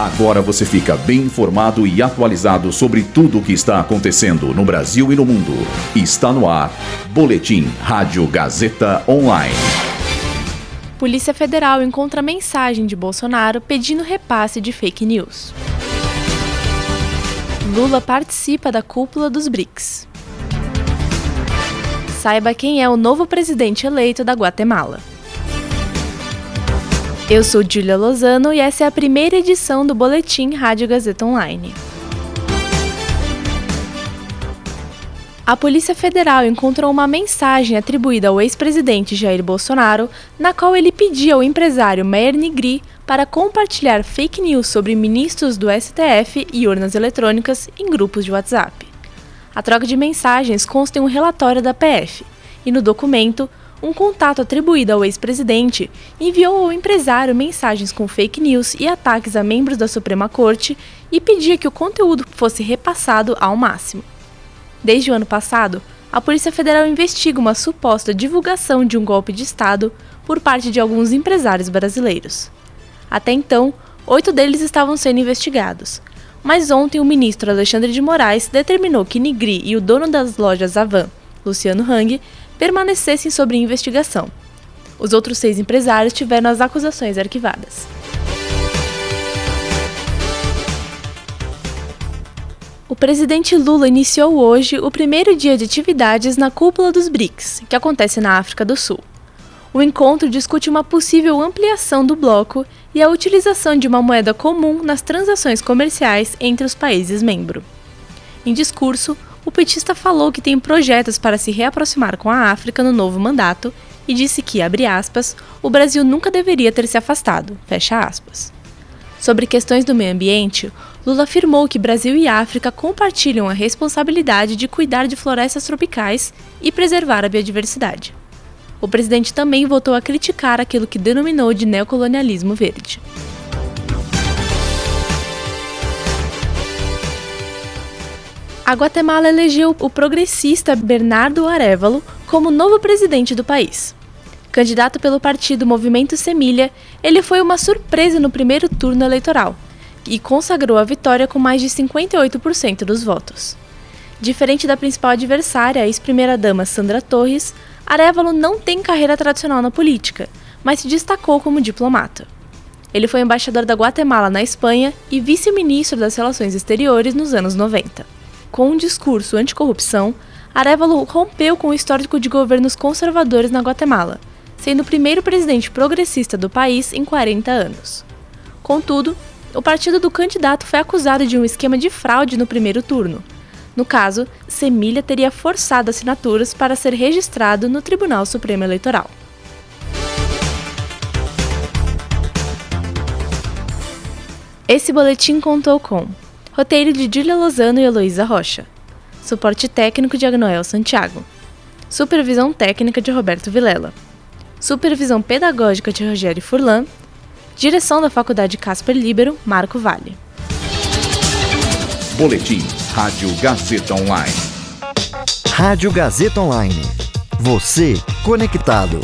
Agora você fica bem informado e atualizado sobre tudo o que está acontecendo no Brasil e no mundo. Está no ar. Boletim Rádio Gazeta Online. Polícia Federal encontra mensagem de Bolsonaro pedindo repasse de fake news. Lula participa da cúpula dos BRICS. Saiba quem é o novo presidente eleito da Guatemala. Eu sou Julia Lozano e essa é a primeira edição do Boletim Rádio Gazeta Online. A Polícia Federal encontrou uma mensagem atribuída ao ex-presidente Jair Bolsonaro, na qual ele pedia ao empresário Meir Nigri para compartilhar fake news sobre ministros do STF e urnas eletrônicas em grupos de WhatsApp. A troca de mensagens consta em um relatório da PF, e no documento, um contato atribuído ao ex-presidente enviou ao empresário mensagens com fake news e ataques a membros da Suprema Corte e pedia que o conteúdo fosse repassado ao máximo. Desde o ano passado, a Polícia Federal investiga uma suposta divulgação de um golpe de Estado por parte de alguns empresários brasileiros. Até então, oito deles estavam sendo investigados. Mas ontem o ministro Alexandre de Moraes determinou que Nigri e o dono das lojas Avan, Luciano Hang, permanecessem sob investigação. Os outros seis empresários tiveram as acusações arquivadas. O presidente Lula iniciou hoje o primeiro dia de atividades na cúpula dos BRICS, que acontece na África do Sul. O encontro discute uma possível ampliação do bloco e a utilização de uma moeda comum nas transações comerciais entre os países membros. Em discurso, o petista falou que tem projetos para se reaproximar com a África no novo mandato e disse que, abre aspas, o Brasil nunca deveria ter se afastado, fecha aspas. Sobre questões do meio ambiente, Lula afirmou que Brasil e África compartilham a responsabilidade de cuidar de florestas tropicais e preservar a biodiversidade. O presidente também voltou a criticar aquilo que denominou de neocolonialismo verde. A Guatemala elegeu o progressista Bernardo Arevalo como novo presidente do país. Candidato pelo partido Movimento Semilha, ele foi uma surpresa no primeiro turno eleitoral e consagrou a vitória com mais de 58% dos votos. Diferente da principal adversária, a ex-primeira-dama Sandra Torres, Arevalo não tem carreira tradicional na política, mas se destacou como diplomata. Ele foi embaixador da Guatemala na Espanha e vice-ministro das Relações Exteriores nos anos 90 com um discurso anticorrupção, Arevalo rompeu com o histórico de governos conservadores na Guatemala, sendo o primeiro presidente progressista do país em 40 anos. Contudo, o partido do candidato foi acusado de um esquema de fraude no primeiro turno. No caso, Semilha teria forçado assinaturas para ser registrado no Tribunal Supremo Eleitoral. Esse boletim contou com Roteiro de Julia Lozano e Heloísa Rocha. Suporte técnico de Agnoel Santiago. Supervisão técnica de Roberto Vilela. Supervisão pedagógica de Rogério Furlan. Direção da Faculdade Casper Libero, Marco Vale. Boletim Rádio Gazeta Online. Rádio Gazeta Online. Você conectado.